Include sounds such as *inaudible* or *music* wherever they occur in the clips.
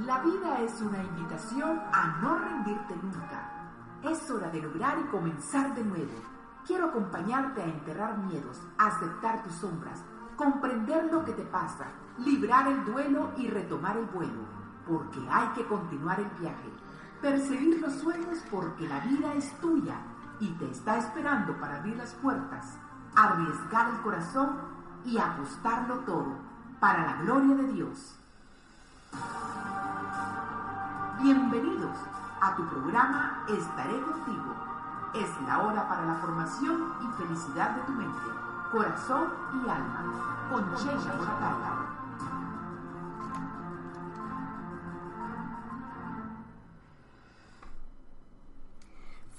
La vida es una invitación a no rendirte nunca. Es hora de lograr y comenzar de nuevo. Quiero acompañarte a enterrar miedos, aceptar tus sombras, comprender lo que te pasa, librar el duelo y retomar el vuelo, porque hay que continuar el viaje. Perseguir los sueños porque la vida es tuya y te está esperando para abrir las puertas, arriesgar el corazón y apostarlo todo para la gloria de Dios. Bienvenidos a tu programa Estaré contigo. Es la hora para la formación y felicidad de tu mente, corazón y alma. Con Sheila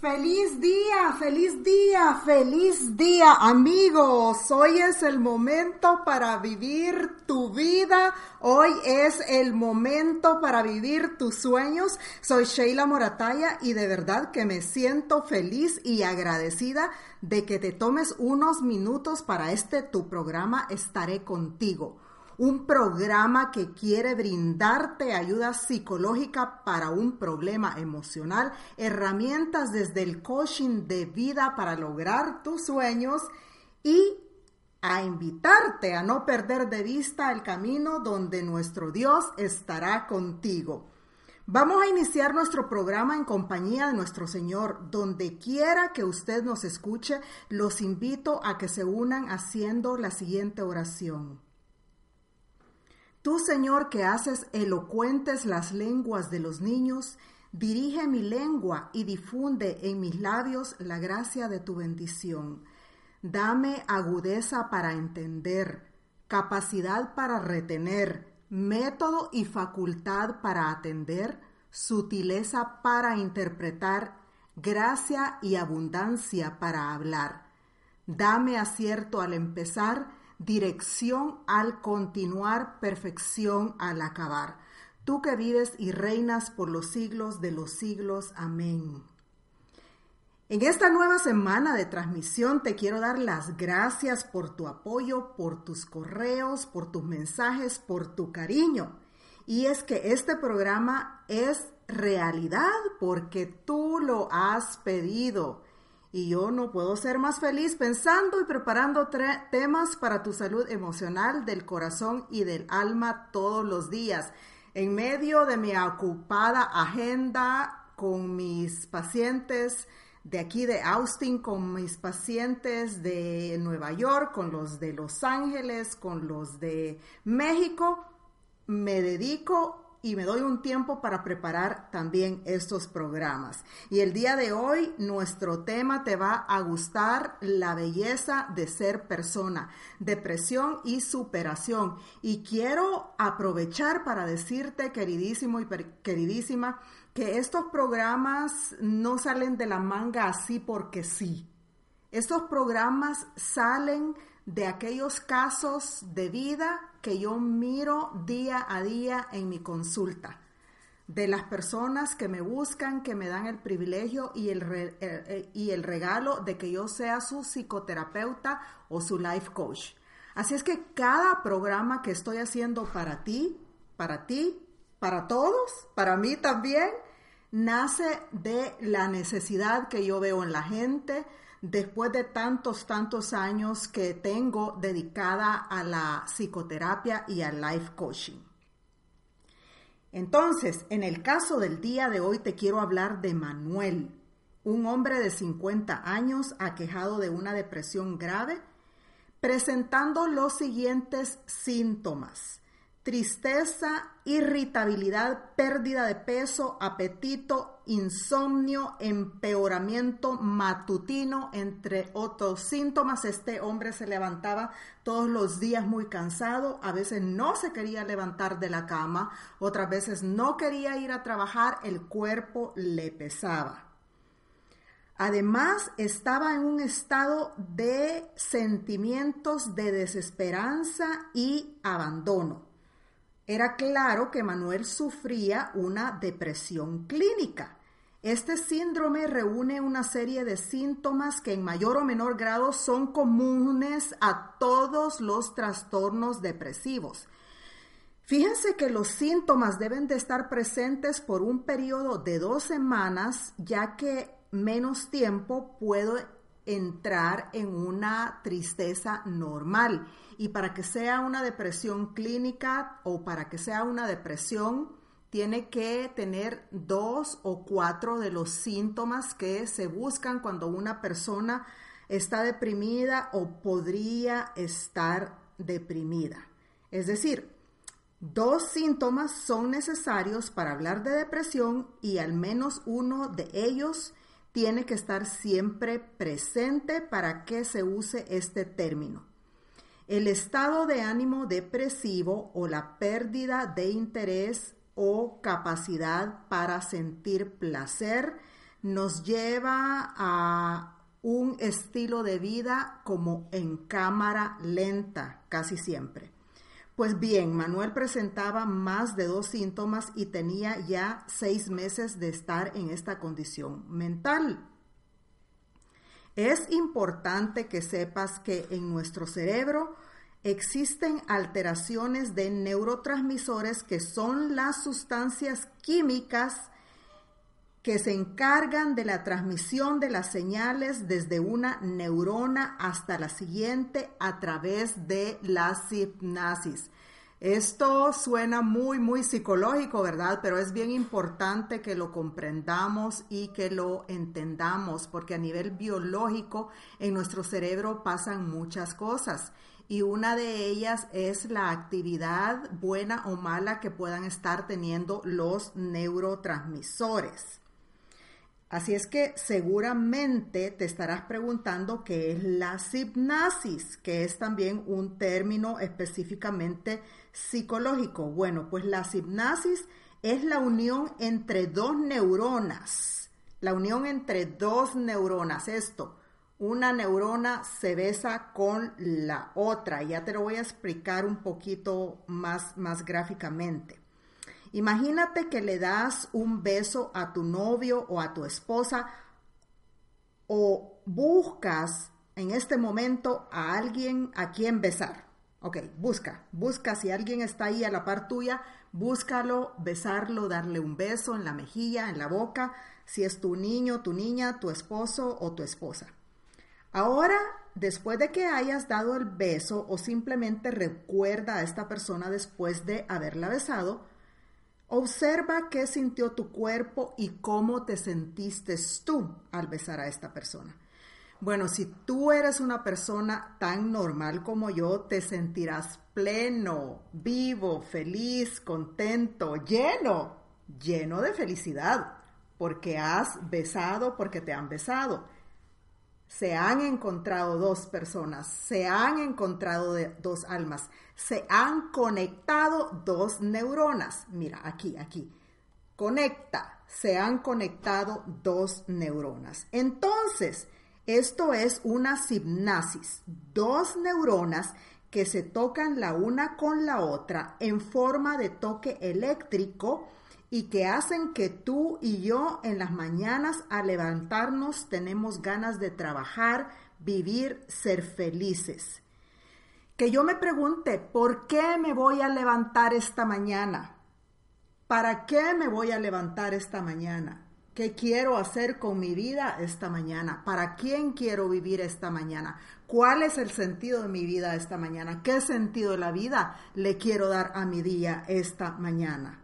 Feliz día, feliz día, feliz día, amigos. Hoy es el momento para vivir tu vida. Hoy es el momento para vivir tus sueños. Soy Sheila Morataya y de verdad que me siento feliz y agradecida de que te tomes unos minutos para este tu programa Estaré contigo un programa que quiere brindarte ayuda psicológica para un problema emocional, herramientas desde el coaching de vida para lograr tus sueños y a invitarte a no perder de vista el camino donde nuestro Dios estará contigo. Vamos a iniciar nuestro programa en compañía de nuestro Señor. Donde quiera que usted nos escuche, los invito a que se unan haciendo la siguiente oración. Tú, Señor, que haces elocuentes las lenguas de los niños, dirige mi lengua y difunde en mis labios la gracia de tu bendición. Dame agudeza para entender, capacidad para retener, método y facultad para atender, sutileza para interpretar, gracia y abundancia para hablar. Dame acierto al empezar, dirección al continuar, perfección al acabar. Tú que vives y reinas por los siglos de los siglos. Amén. En esta nueva semana de transmisión te quiero dar las gracias por tu apoyo, por tus correos, por tus mensajes, por tu cariño. Y es que este programa es realidad porque tú lo has pedido. Y yo no puedo ser más feliz pensando y preparando temas para tu salud emocional, del corazón y del alma todos los días. En medio de mi ocupada agenda con mis pacientes de aquí de Austin, con mis pacientes de Nueva York, con los de Los Ángeles, con los de México, me dedico y me doy un tiempo para preparar también estos programas. Y el día de hoy nuestro tema te va a gustar la belleza de ser persona, depresión y superación. Y quiero aprovechar para decirte, queridísimo y queridísima, que estos programas no salen de la manga así porque sí. Estos programas salen de aquellos casos de vida que yo miro día a día en mi consulta, de las personas que me buscan, que me dan el privilegio y el, eh, eh, y el regalo de que yo sea su psicoterapeuta o su life coach. Así es que cada programa que estoy haciendo para ti para ti, para todos, para mí también, nace de la necesidad que yo veo en la gente después de tantos, tantos años que tengo dedicada a la psicoterapia y al life coaching. Entonces, en el caso del día de hoy te quiero hablar de Manuel, un hombre de 50 años aquejado de una depresión grave, presentando los siguientes síntomas tristeza, irritabilidad, pérdida de peso, apetito, insomnio, empeoramiento matutino, entre otros síntomas. Este hombre se levantaba todos los días muy cansado, a veces no se quería levantar de la cama, otras veces no quería ir a trabajar, el cuerpo le pesaba. Además, estaba en un estado de sentimientos de desesperanza y abandono. Era claro que Manuel sufría una depresión clínica. Este síndrome reúne una serie de síntomas que en mayor o menor grado son comunes a todos los trastornos depresivos. Fíjense que los síntomas deben de estar presentes por un periodo de dos semanas, ya que menos tiempo puede entrar en una tristeza normal. Y para que sea una depresión clínica o para que sea una depresión, tiene que tener dos o cuatro de los síntomas que se buscan cuando una persona está deprimida o podría estar deprimida. Es decir, dos síntomas son necesarios para hablar de depresión y al menos uno de ellos tiene que estar siempre presente para que se use este término. El estado de ánimo depresivo o la pérdida de interés o capacidad para sentir placer nos lleva a un estilo de vida como en cámara lenta casi siempre. Pues bien, Manuel presentaba más de dos síntomas y tenía ya seis meses de estar en esta condición mental. Es importante que sepas que en nuestro cerebro existen alteraciones de neurotransmisores que son las sustancias químicas que se encargan de la transmisión de las señales desde una neurona hasta la siguiente a través de la hipnasis. Esto suena muy, muy psicológico, ¿verdad? Pero es bien importante que lo comprendamos y que lo entendamos, porque a nivel biológico en nuestro cerebro pasan muchas cosas y una de ellas es la actividad buena o mala que puedan estar teniendo los neurotransmisores. Así es que seguramente te estarás preguntando qué es la hipnasis, que es también un término específicamente psicológico. Bueno, pues la hipnasis es la unión entre dos neuronas. La unión entre dos neuronas. Esto, una neurona se besa con la otra. Ya te lo voy a explicar un poquito más, más gráficamente. Imagínate que le das un beso a tu novio o a tu esposa o buscas en este momento a alguien a quien besar. Ok, busca, busca si alguien está ahí a la par tuya, búscalo, besarlo, darle un beso en la mejilla, en la boca, si es tu niño, tu niña, tu esposo o tu esposa. Ahora, después de que hayas dado el beso o simplemente recuerda a esta persona después de haberla besado, Observa qué sintió tu cuerpo y cómo te sentiste tú al besar a esta persona. Bueno, si tú eres una persona tan normal como yo, te sentirás pleno, vivo, feliz, contento, lleno, lleno de felicidad, porque has besado, porque te han besado se han encontrado dos personas, se han encontrado dos almas, se han conectado dos neuronas. Mira, aquí, aquí. Conecta, se han conectado dos neuronas. Entonces, esto es una hipnasis, dos neuronas que se tocan la una con la otra en forma de toque eléctrico y que hacen que tú y yo en las mañanas al levantarnos tenemos ganas de trabajar, vivir, ser felices. que yo me pregunte, ¿por qué me voy a levantar esta mañana? ¿Para qué me voy a levantar esta mañana? ¿Qué quiero hacer con mi vida esta mañana? ¿Para quién quiero vivir esta mañana? ¿Cuál es el sentido de mi vida esta mañana? ¿Qué sentido de la vida le quiero dar a mi día esta mañana?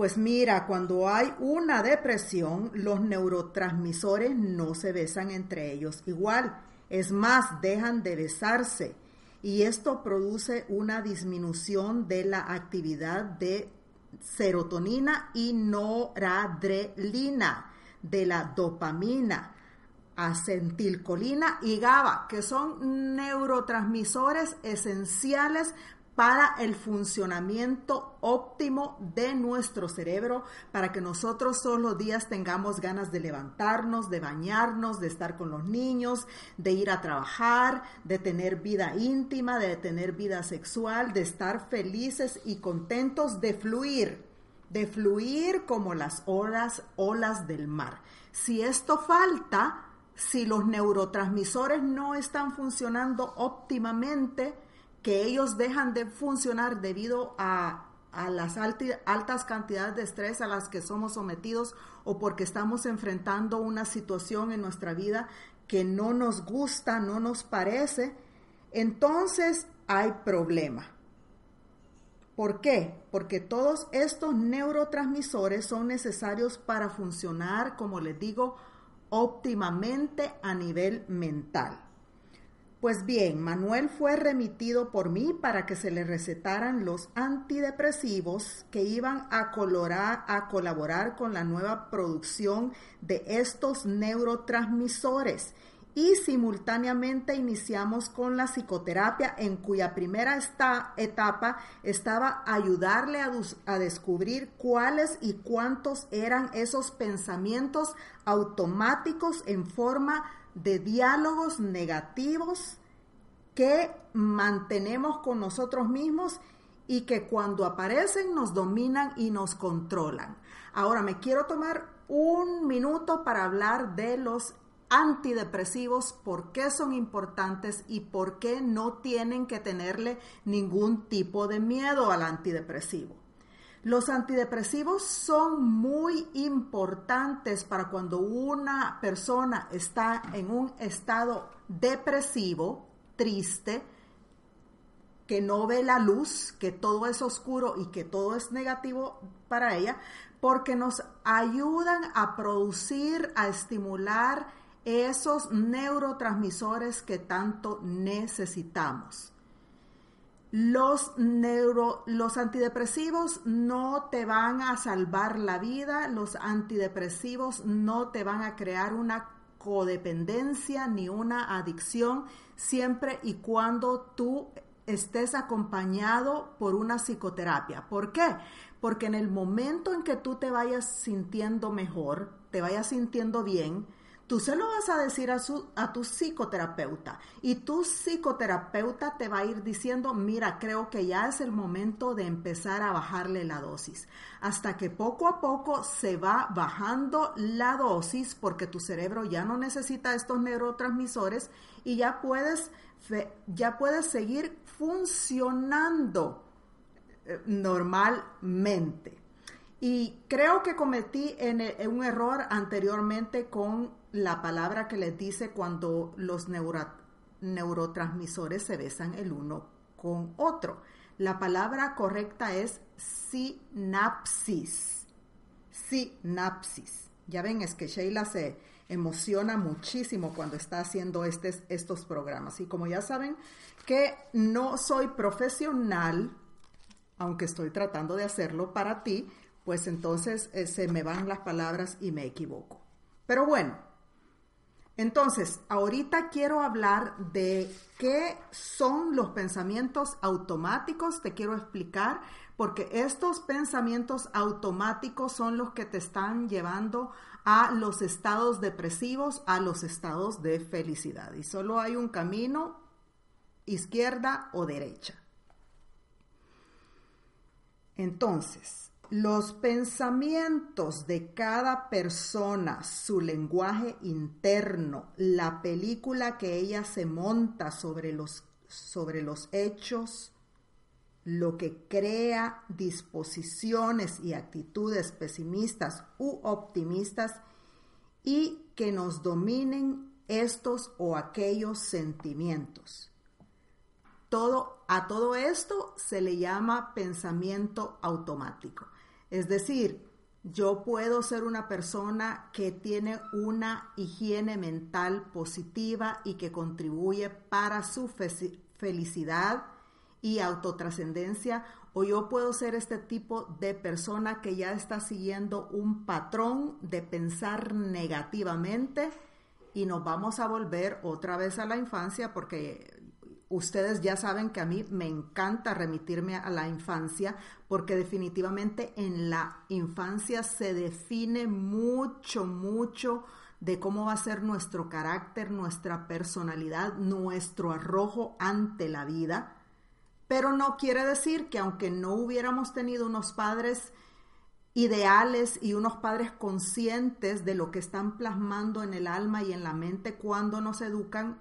Pues mira, cuando hay una depresión, los neurotransmisores no se besan entre ellos igual. Es más, dejan de besarse. Y esto produce una disminución de la actividad de serotonina y noradrenalina, de la dopamina, acetilcolina y GABA, que son neurotransmisores esenciales para el funcionamiento óptimo de nuestro cerebro, para que nosotros todos los días tengamos ganas de levantarnos, de bañarnos, de estar con los niños, de ir a trabajar, de tener vida íntima, de tener vida sexual, de estar felices y contentos, de fluir, de fluir como las olas, olas del mar. Si esto falta, si los neurotransmisores no están funcionando óptimamente, que ellos dejan de funcionar debido a, las altas cantidades de estrés a las que somos sometidos o porque estamos enfrentando una situación en nuestra vida que no nos gusta, no nos parece, entonces hay problema. ¿Por qué? Porque todos estos neurotransmisores son necesarios para funcionar, como les digo, óptimamente a nivel mental. Pues bien, Manuel fue remitido por mí para que se le recetaran los antidepresivos que iban a, colaborar con la nueva producción de estos neurotransmisores. Y simultáneamente iniciamos con la psicoterapia en cuya primera etapa estaba ayudarle a, a, descubrir cuáles y cuántos eran esos pensamientos automáticos en forma de diálogos negativos que mantenemos con nosotros mismos y que cuando aparecen nos dominan y nos controlan. Ahora me quiero tomar un minuto para hablar de los antidepresivos, por qué son importantes y por qué no tienen que tenerle ningún tipo de miedo al antidepresivo. Los antidepresivos son muy importantes para cuando una persona está en un estado depresivo, triste, que no ve la luz, que todo es oscuro y que todo es negativo para ella, porque nos ayudan a producir, a estimular esos neurotransmisores que tanto necesitamos. Los, neuro, los antidepresivos no te van a salvar la vida, los antidepresivos no te van a crear una codependencia ni una adicción, siempre y cuando tú estés acompañado por una psicoterapia. ¿Por qué? Porque en el momento en que tú te vayas sintiendo mejor, te vayas sintiendo bien, Tú se lo vas a decir a, su, a tu psicoterapeuta y tu psicoterapeuta te va a ir diciendo, mira, creo que ya es el momento de empezar a bajarle la dosis, hasta que poco a poco se va bajando la dosis porque tu cerebro ya no necesita estos neurotransmisores y ya puedes, ya puedes seguir funcionando eh, normalmente. Y creo que cometí en, un error anteriormente con la palabra que les dice cuando los neurotransmisores se besan el uno con otro. La palabra correcta es sinapsis. Sinapsis. Ya ven, es que Sheila se emociona muchísimo cuando está haciendo estos programas. Y como ya saben que no soy profesional, aunque estoy tratando de hacerlo para ti, pues entonces eh, se me van las palabras y me equivoco. Pero bueno, entonces, ahorita quiero hablar de qué son los pensamientos automáticos, te quiero explicar, porque estos pensamientos automáticos son los que te están llevando a los estados depresivos, a los estados de felicidad. Y solo hay un camino, izquierda o derecha. Entonces, los pensamientos de cada persona, su lenguaje interno, la película que ella se monta sobre, los, sobre los hechos, lo que crea disposiciones y actitudes pesimistas u optimistas y que nos dominen estos o aquellos sentimientos. Todo, a todo esto se le llama pensamiento automático. Es decir, yo puedo ser una persona que tiene una higiene mental positiva y que contribuye para su felicidad y autotrascendencia, o yo puedo ser este tipo de persona que ya está siguiendo un patrón de pensar negativamente y nos vamos a volver otra vez a la infancia porque ustedes ya saben que a mí me encanta remitirme a la infancia porque definitivamente en la infancia se define mucho, mucho de cómo va a ser nuestro carácter, nuestra personalidad, nuestro arrojo ante la vida. Pero no quiere decir que aunque no hubiéramos tenido unos padres ideales y unos padres conscientes de lo que están plasmando en el alma y en la mente cuando nos educan,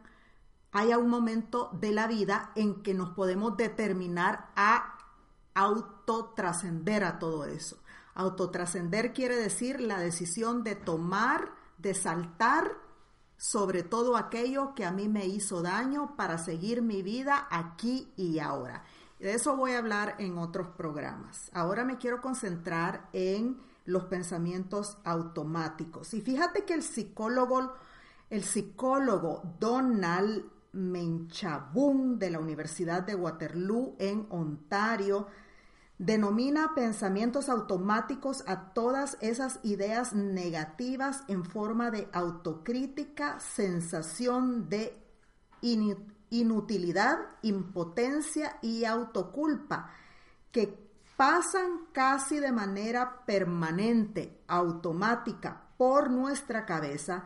haya un momento de la vida en que nos podemos determinar a autotrascender a todo eso. Autotrascender quiere decir la decisión de tomar, de saltar sobre todo aquello que a mí me hizo daño para seguir mi vida aquí y ahora. De eso voy a hablar en otros programas. Ahora me quiero concentrar en los pensamientos automáticos. Y fíjate que el psicólogo, el psicólogo Donald Menchabun de la Universidad de Waterloo en Ontario denomina pensamientos automáticos a todas esas ideas negativas en forma de autocrítica, sensación de inutilidad, impotencia y autoculpa que pasan casi de manera permanente, automática, por nuestra cabeza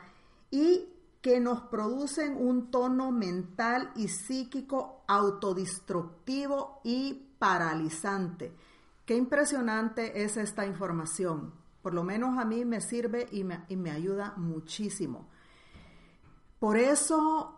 y que nos producen un tono mental y psíquico autodestructivo y paralizante. Qué impresionante es esta información. Por lo menos a mí me sirve y me, y me ayuda muchísimo. Por eso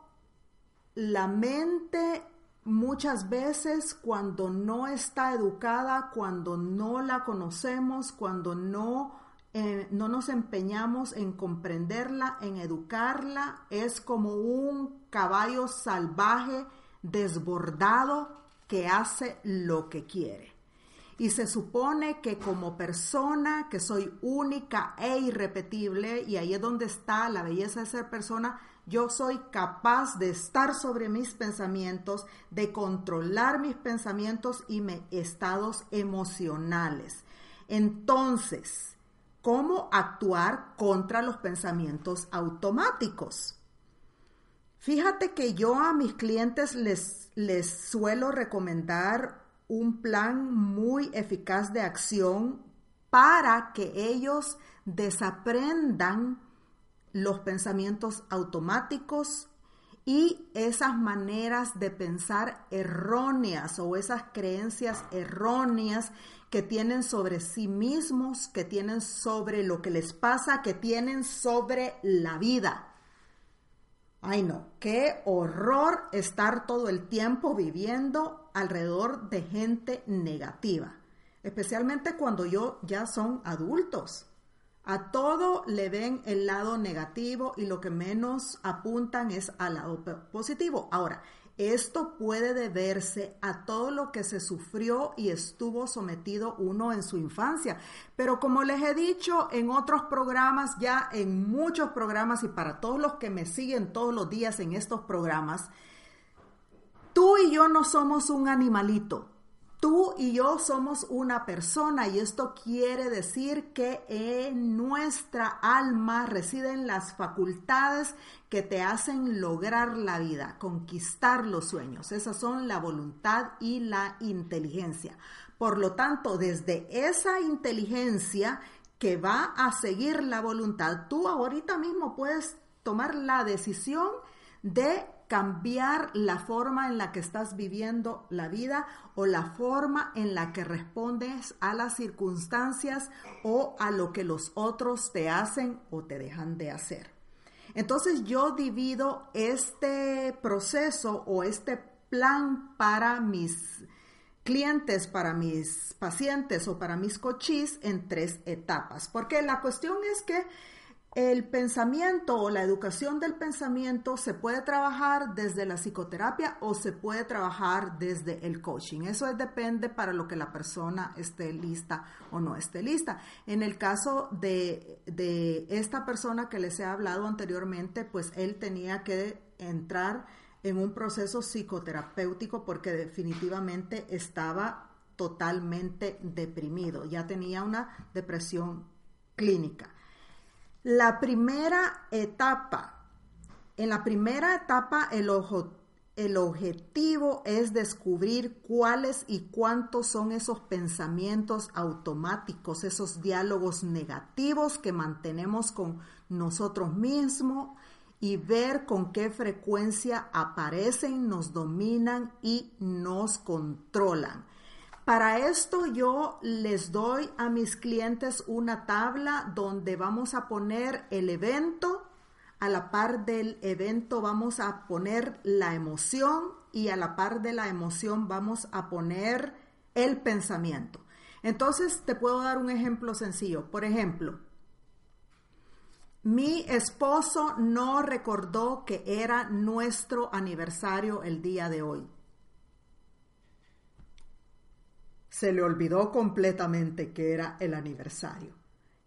la mente muchas veces cuando no está educada, cuando no la conocemos, cuando no eh, no nos empeñamos en comprenderla, en educarla, es como un caballo salvaje desbordado que hace lo que quiere. Y se supone que como persona, que soy única e irrepetible, y ahí es donde está la belleza de ser persona, yo soy capaz de estar sobre mis pensamientos, de controlar mis pensamientos y mis estados emocionales. Entonces, cómo actuar contra los pensamientos automáticos. Fíjate que yo a mis clientes les, les suelo recomendar un plan muy eficaz de acción para que ellos desaprendan los pensamientos automáticos y esas maneras de pensar erróneas o esas creencias erróneas que tienen sobre sí mismos, que tienen sobre lo que les pasa, que tienen sobre la vida. Ay no, qué horror estar todo el tiempo viviendo alrededor de gente negativa, especialmente cuando yo ya son adultos. A todo le ven el lado negativo y lo que menos apuntan es al lado positivo. Ahora, esto puede deberse a todo lo que se sufrió y estuvo sometido uno en su infancia. Pero como les he dicho en otros programas, ya en muchos programas y para todos los que me siguen todos los días en estos programas, tú y yo no somos un animalito. Tú y yo somos una persona y esto quiere decir que en nuestra alma residen las facultades que te hacen lograr la vida, conquistar los sueños. Esas son la voluntad y la inteligencia. Por lo tanto, desde esa inteligencia que va a seguir la voluntad, tú ahorita mismo puedes tomar la decisión de cambiar la forma en la que estás viviendo la vida o la forma en la que respondes a las circunstancias o a lo que los otros te hacen o te dejan de hacer. Entonces yo divido este proceso o este plan para mis clientes, para mis pacientes o para mis cochís en tres etapas. Porque la cuestión es que el pensamiento o la educación del pensamiento se puede trabajar desde la psicoterapia o se puede trabajar desde el coaching. Eso depende para lo que la persona esté lista o no esté lista. En el caso de, de esta persona que les he hablado anteriormente, pues él tenía que entrar en un proceso psicoterapéutico porque definitivamente estaba totalmente deprimido, ya tenía una depresión clínica. La primera etapa, en la primera etapa el, el objetivo es descubrir cuáles y cuántos son esos pensamientos automáticos, esos diálogos negativos que mantenemos con nosotros mismos y ver con qué frecuencia aparecen, nos dominan y nos controlan. Para esto yo les doy a mis clientes una tabla donde vamos a poner el evento, a la par del evento vamos a poner la emoción y a la par de la emoción vamos a poner el pensamiento. Entonces te puedo dar un ejemplo sencillo. Por ejemplo, mi esposo no recordó que era nuestro aniversario el día de hoy. Se le olvidó completamente que era el aniversario.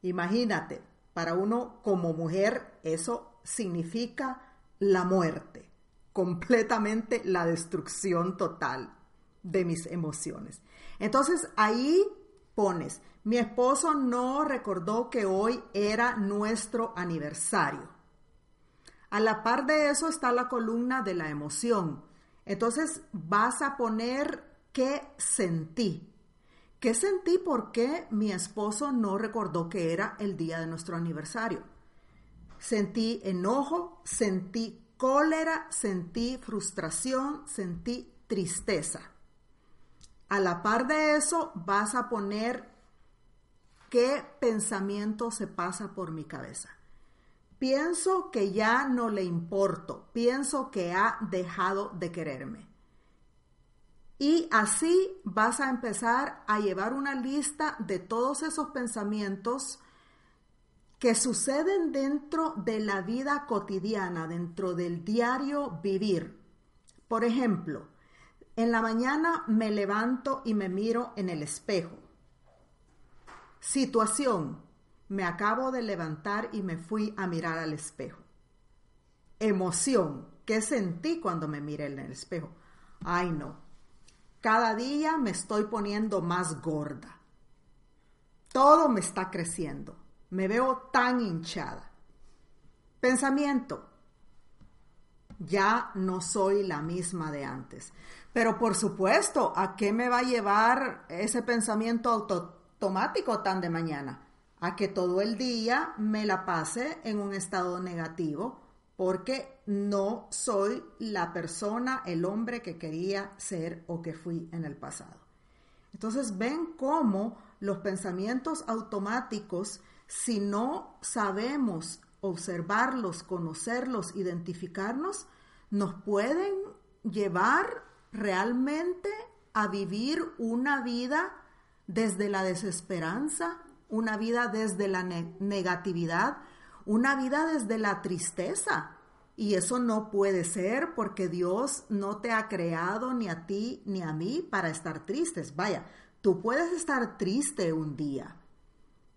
Imagínate, para uno como mujer eso significa la muerte, completamente la destrucción total de mis emociones. Entonces ahí pones, mi esposo no recordó que hoy era nuestro aniversario. A la par de eso está la columna de la emoción. Entonces vas a poner qué sentí. ¿Qué sentí por qué mi esposo no recordó que era el día de nuestro aniversario? Sentí enojo, sentí cólera, sentí frustración, sentí tristeza. A la par de eso vas a poner qué pensamiento se pasa por mi cabeza. Pienso que ya no le importo, pienso que ha dejado de quererme. Y así vas a empezar a llevar una lista de todos esos pensamientos que suceden dentro de la vida cotidiana, dentro del diario vivir. Por ejemplo, en la mañana me levanto y me miro en el espejo. Situación, me acabo de levantar y me fui a mirar al espejo. Emoción, ¿qué sentí cuando me miré en el espejo? Ay no, cada día me estoy poniendo más gorda. Todo me está creciendo. Me veo tan hinchada. Pensamiento. Ya no soy la misma de antes. Pero por supuesto, ¿a qué me va a llevar ese pensamiento automático tan de mañana? A que todo el día me la pase en un estado negativo porque no soy la persona, el hombre que quería ser o que fui en el pasado. Entonces ven cómo los pensamientos automáticos, si no sabemos observarlos, conocerlos, identificarnos, nos pueden llevar realmente a vivir una vida desde la desesperanza, una vida desde la negatividad, una vida desde la tristeza. Y eso no puede ser porque Dios no te ha creado ni a ti ni a mí para estar tristes. Vaya, tú puedes estar triste un día,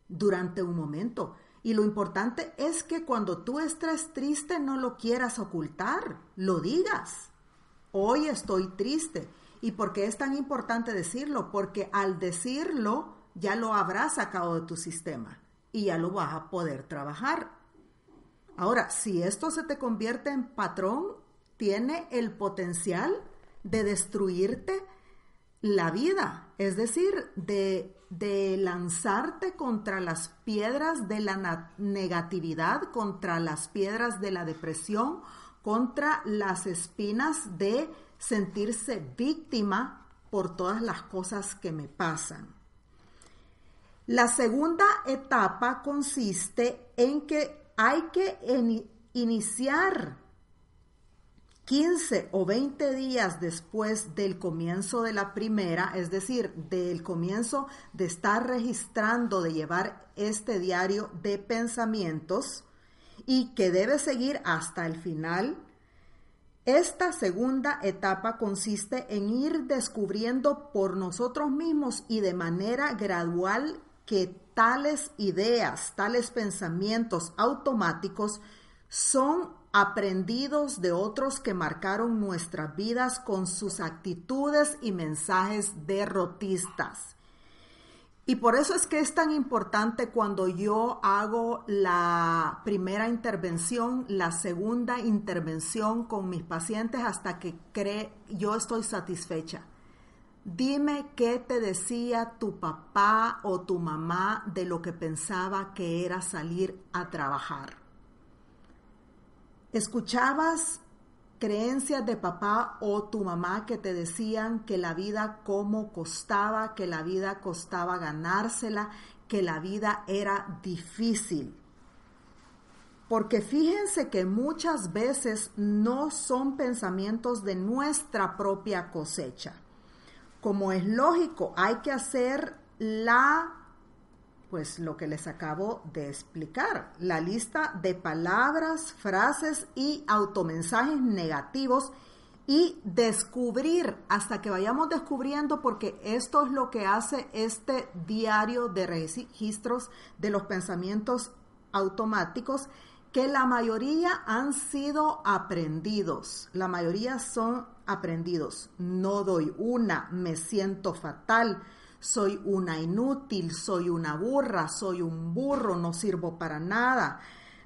durante un momento. Y lo importante es que cuando tú estés triste no lo quieras ocultar, lo digas. Hoy estoy triste. ¿Y por qué es tan importante decirlo? Porque al decirlo ya lo habrás sacado de tu sistema y ya lo vas a poder trabajar. Ahora, si esto se te convierte en patrón, tiene el potencial de destruirte la vida, es decir, de, de, lanzarte contra las piedras de la negatividad, contra las piedras de la depresión, contra las espinas de sentirse víctima por todas las cosas que me pasan. La segunda etapa consiste en que hay que iniciar 15 o 20 días después del comienzo de la primera, es decir, del comienzo de estar registrando, de llevar este diario de pensamientos y que debe seguir hasta el final, esta segunda etapa consiste en ir descubriendo por nosotros mismos y de manera gradual que tales ideas, tales pensamientos automáticos son aprendidos de otros que marcaron nuestras vidas con sus actitudes y mensajes derrotistas. Y por eso es que es tan importante cuando yo hago la primera intervención, la segunda intervención con mis pacientes hasta que cree yo estoy satisfecha. Dime qué te decía tu papá o tu mamá de lo que pensaba que era salir a trabajar. ¿Escuchabas creencias de papá o tu mamá que te decían que la vida cómo costaba, que la vida costaba ganársela, que la vida era difícil? Porque fíjense que muchas veces no son pensamientos de nuestra propia cosecha. Como es lógico, hay que hacer la pues lo que les acabo de explicar, la lista de palabras, frases y automensajes negativos y descubrir hasta que vayamos descubriendo, porque esto es lo que hace este diario de registros de los pensamientos automáticos, que la mayoría han sido aprendidos, la mayoría son aprendidos. No doy una, me siento fatal, soy una inútil, soy una burra, soy un burro, no sirvo para nada.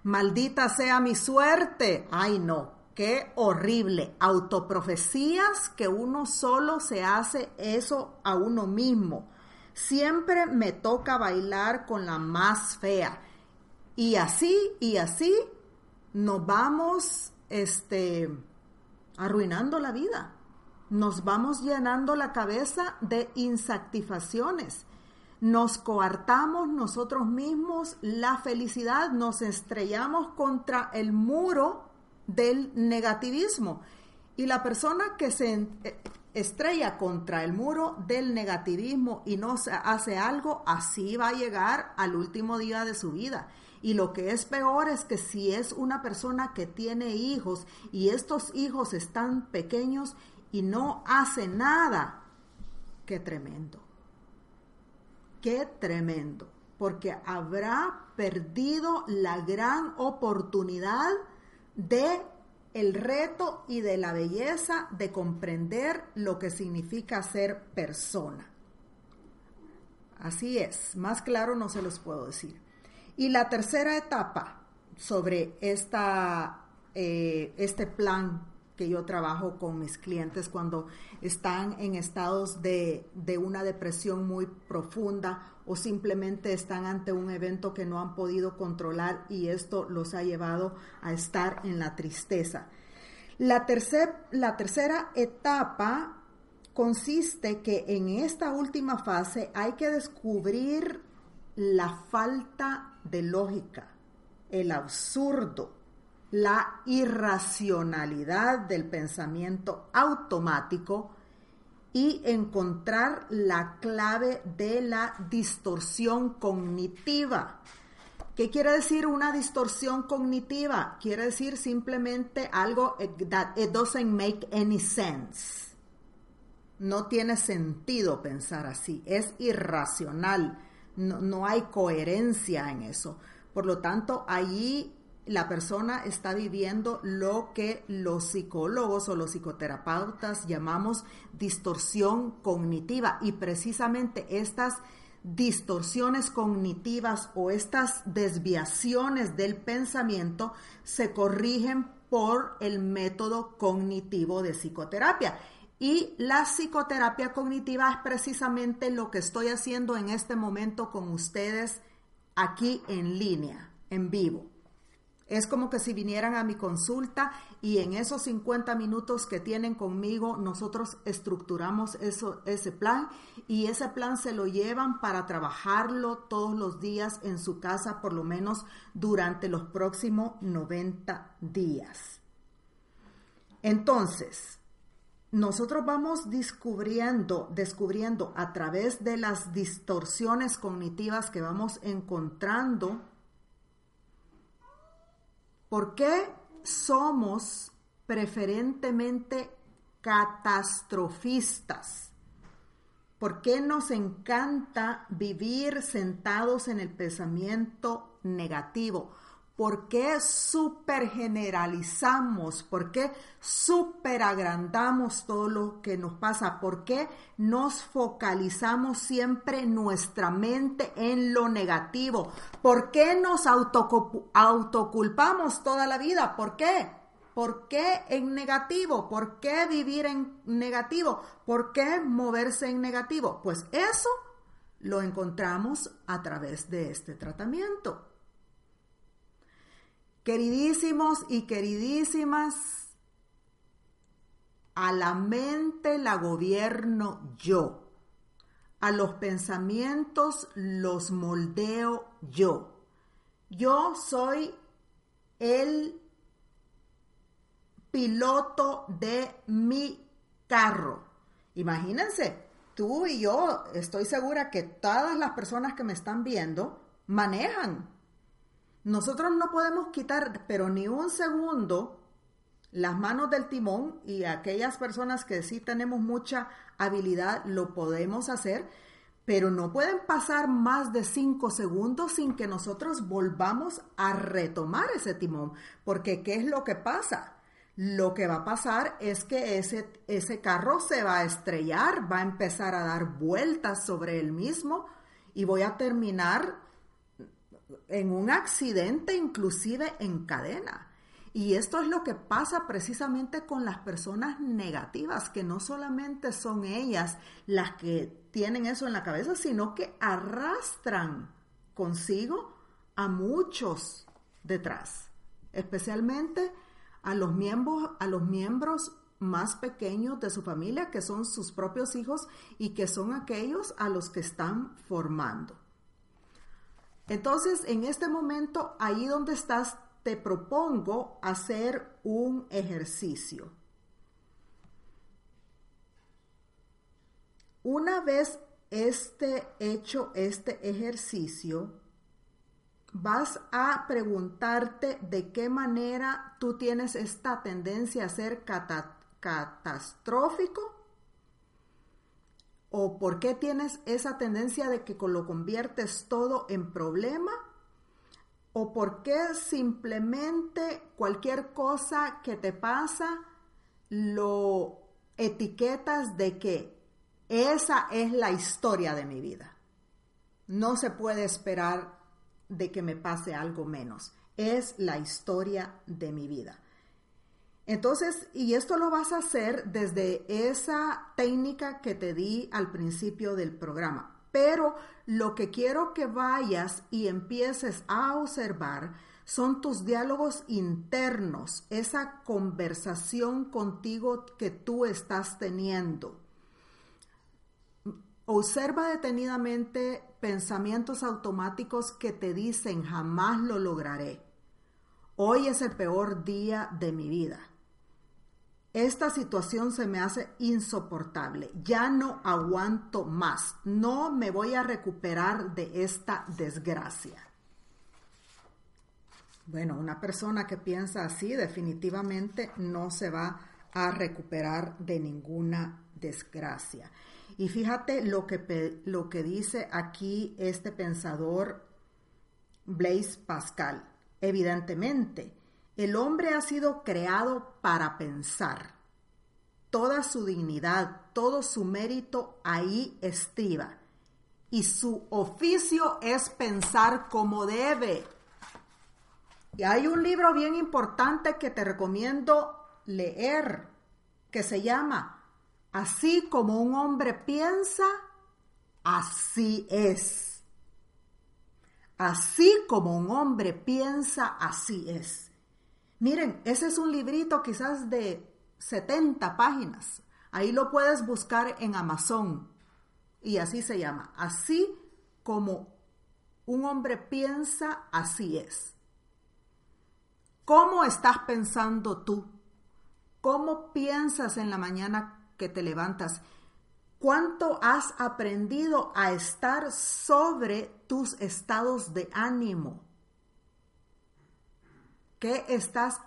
Maldita sea mi suerte. Ay, no, qué horrible. Autoprofecías que uno solo se hace eso a uno mismo. Siempre me toca bailar con la más fea. Y así, y así nos vamos este arruinando la vida nos vamos llenando la cabeza de insatisfacciones. Nos coartamos nosotros mismos la felicidad, nos estrellamos contra el muro del negativismo. Y la persona que se eh, estrella contra el muro del negativismo y no hace algo, así va a llegar al último día de su vida. Y lo que es peor es que si es una persona que tiene hijos y estos hijos están pequeños y no hace nada, qué tremendo. Qué tremendo, porque habrá perdido la gran oportunidad de el reto y de la belleza de comprender lo que significa ser persona. Así es, más claro no se los puedo decir. Y la tercera etapa sobre esta, eh, este plan que yo trabajo con mis clientes cuando están en estados de, una depresión muy profunda o simplemente están ante un evento que no han podido controlar y esto los ha llevado a estar en la tristeza. La, la tercera etapa consiste que en esta última fase hay que descubrir la falta de lógica, el absurdo, la irracionalidad del pensamiento automático y encontrar la clave de la distorsión cognitiva. ¿Qué quiere decir una distorsión cognitiva? Quiere decir simplemente algo that it doesn't make any sense. No tiene sentido pensar así, es irracional, no, no hay coherencia en eso. Por lo tanto, allí la persona está viviendo lo que los psicólogos o los psicoterapeutas llamamos distorsión cognitiva y precisamente estas distorsiones cognitivas o estas desviaciones del pensamiento se corrigen por el método cognitivo de psicoterapia. Y la psicoterapia cognitiva es precisamente lo que estoy haciendo en este momento con ustedes aquí en línea, en vivo. Es como que si vinieran a mi consulta y en esos 50 minutos que tienen conmigo, nosotros estructuramos eso, ese plan y ese plan se lo llevan para trabajarlo todos los días en su casa, por lo menos durante los próximos 90 días. Entonces, nosotros vamos descubriendo, descubriendo a través de las distorsiones cognitivas que vamos encontrando, por qué somos preferentemente catastrofistas. ¿Por qué nos encanta vivir sentados en el pensamiento negativo? ¿Por qué supergeneralizamos? ¿Por qué superagrandamos todo lo que nos pasa? ¿Por qué nos focalizamos siempre nuestra mente en lo negativo? ¿Por qué nos autoculpamos toda la vida? ¿Por qué? ¿Por qué en negativo? ¿Por qué vivir en negativo? ¿Por qué moverse en negativo? Pues eso lo encontramos a través de este tratamiento. Queridísimos y queridísimas, a la mente la gobierno yo, a los pensamientos los moldeo yo. Yo soy el piloto de mi carro. Imagínense, tú y yo, estoy segura que todas las personas que me están viendo manejan nosotros no podemos quitar, pero ni un segundo, las manos del timón y aquellas personas que sí tenemos mucha habilidad lo podemos hacer, pero no pueden pasar más de cinco segundos sin que nosotros volvamos a retomar ese timón, porque ¿qué es lo que pasa? Lo que va a pasar es que ese, ese carro se va a estrellar, va a empezar a dar vueltas sobre él mismo y voy a terminar en un accidente, inclusive en cadena. Y esto es lo que pasa precisamente con las personas negativas, que no solamente son ellas las que tienen eso en la cabeza, sino que arrastran consigo a muchos detrás, especialmente a los miembros, a los miembros más pequeños de su familia, que son sus propios hijos y que son aquellos a los que están formando. Entonces, en este momento, ahí donde estás, te propongo hacer un ejercicio. Una vez este hecho este ejercicio, vas a preguntarte de qué manera tú tienes esta tendencia a ser catastrófico ¿O por qué tienes esa tendencia de que lo conviertes todo en problema? ¿O por qué simplemente cualquier cosa que te pasa lo etiquetas de que esa es la historia de mi vida? No se puede esperar de que me pase algo menos. Es la historia de mi vida. Entonces, y esto lo vas a hacer desde esa técnica que te di al principio del programa. Pero lo que quiero que vayas y empieces a observar son tus diálogos internos, esa conversación contigo que tú estás teniendo. Observa detenidamente pensamientos automáticos que te dicen jamás lo lograré. Hoy es el peor día de mi vida esta situación se me hace insoportable, ya no aguanto más, no me voy a recuperar de esta desgracia. Bueno, una persona que piensa así definitivamente no se va a recuperar de ninguna desgracia. Y fíjate lo que, lo que dice aquí este pensador Blaise Pascal. Evidentemente, el hombre ha sido creado para pensar. Toda su dignidad, todo su mérito ahí estriba. Y su oficio es pensar como debe. Y hay un libro bien importante que te recomiendo leer, que se llama Así como un hombre piensa, así es. Así como un hombre piensa, así es. Miren, ese es un librito quizás de 70 páginas. Ahí lo puedes buscar en Amazon. Y así se llama. Así como un hombre piensa, así es. ¿Cómo estás pensando tú? ¿Cómo piensas en la mañana que te levantas? ¿Cuánto has aprendido a estar sobre tus estados de ánimo? ¿Qué estás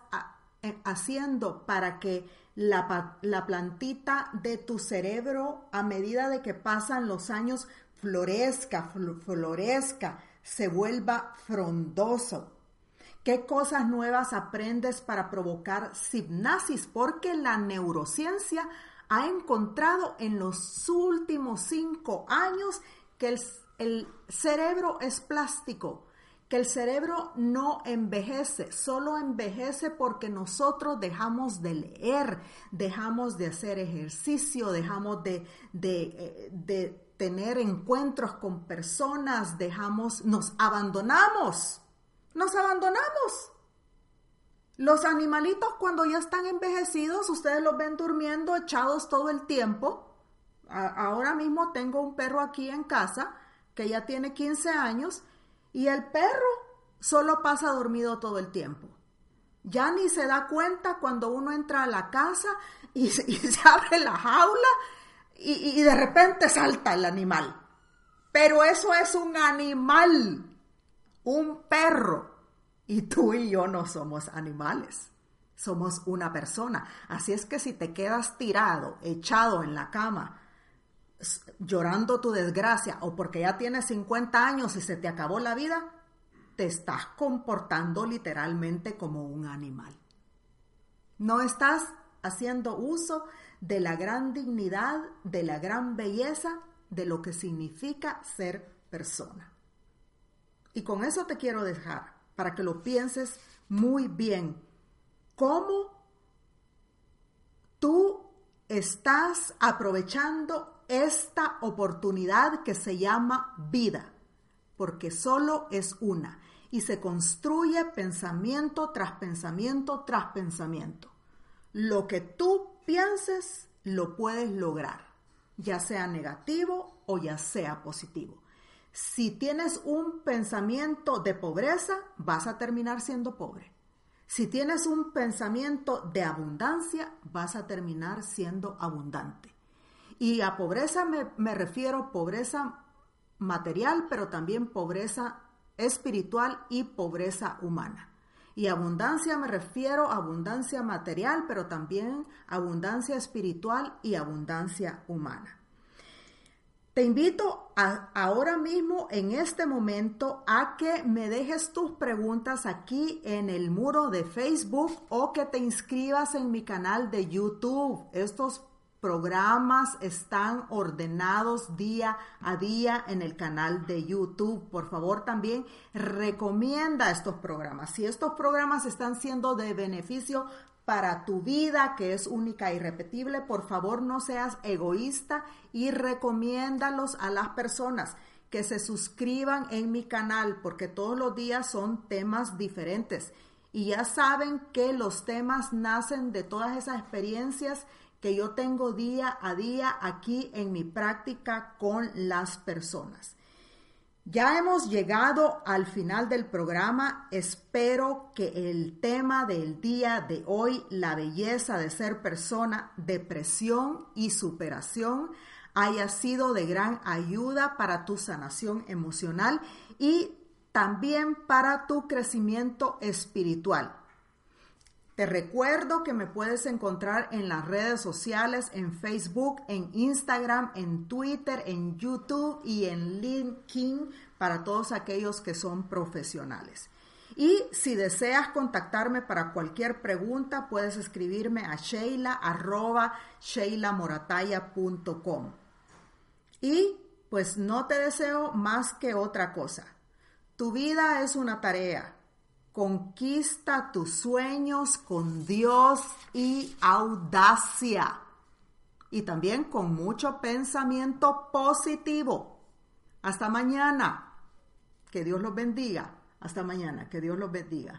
eh, haciendo para que la, la, plantita de tu cerebro a medida de que pasan los años florezca, florezca, se vuelva frondoso? ¿Qué cosas nuevas aprendes para provocar hipnosis? Porque la neurociencia ha encontrado en los últimos cinco años que el, el cerebro es plástico, que el cerebro no envejece, solo envejece porque nosotros dejamos de leer, dejamos de hacer ejercicio, dejamos de, de, eh, de tener encuentros con personas, dejamos, nos abandonamos, nos abandonamos. Los animalitos cuando ya están envejecidos, ustedes los ven durmiendo echados todo el tiempo. ahora mismo tengo un perro aquí en casa que ya tiene 15 años y el perro solo pasa dormido todo el tiempo. Ya ni se da cuenta cuando uno entra a la casa y, *laughs* se abre la jaula y de repente salta el animal. Pero eso es un animal, un perro. Y tú y yo no somos animales, somos una persona. Así es que si te quedas tirado, echado en la cama, llorando tu desgracia o porque ya tienes 50 años y se te acabó la vida, te estás comportando literalmente como un animal. No estás haciendo uso de la gran dignidad, de la gran belleza, de lo que significa ser persona. Y con eso te quiero dejar para que lo pienses muy bien. ¿Cómo tú estás aprovechando esta oportunidad que se llama vida? Porque solo es una y se construye pensamiento tras pensamiento tras pensamiento. Lo que tú pienses lo puedes lograr, ya sea negativo o ya sea positivo. Si tienes un pensamiento de pobreza, vas a terminar siendo pobre. Si tienes un pensamiento de abundancia, vas a terminar siendo abundante. Y a pobreza me, me refiero pobreza material, pero también pobreza espiritual y pobreza humana. Y abundancia me refiero a abundancia material, pero también abundancia espiritual y abundancia humana. Te invito ahora mismo, en este momento, a que me dejes tus preguntas aquí en el muro de Facebook o que te inscribas en mi canal de YouTube. Estos programas están ordenados día a día en el canal de YouTube. Por favor, también recomienda estos programas. Si estos programas están siendo de beneficio para tu vida, que es única y e irrepetible, por favor no seas egoísta y recomiéndalos a las personas que se suscriban en mi canal, porque todos los días son temas diferentes. Y ya saben que los temas nacen de todas esas experiencias que yo tengo día a día aquí en mi práctica con las personas. Ya hemos llegado al final del programa. Espero que el tema del día de hoy, la belleza de ser persona, depresión y superación, haya sido de gran ayuda para tu sanación emocional y también para tu crecimiento espiritual. Te recuerdo que me puedes encontrar en las redes sociales, en Facebook, en Instagram, en Twitter, en YouTube y en LinkedIn para todos aquellos que son profesionales. Y si deseas contactarme para cualquier pregunta, puedes escribirme a sheila arroba. Y pues no te deseo más que otra cosa. Tu vida es una tarea Conquista tus sueños con Dios y audacia. Y también con mucho pensamiento positivo. Hasta mañana. Que Dios los bendiga. Hasta mañana. Que Dios los bendiga.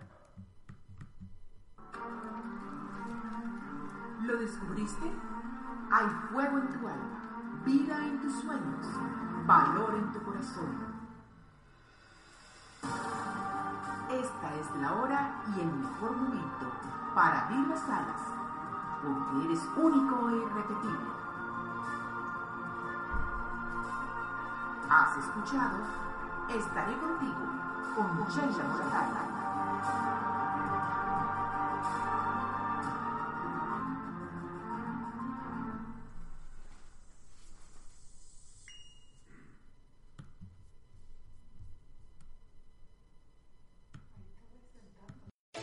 ¿Lo descubriste? Hay fuego en tu alma, vida en tus sueños, valor en tu corazón. Esta es la hora y el mejor momento para abrir las alas porque eres único e irrepetible. Has escuchado Estaré contigo con Sheila Moratala.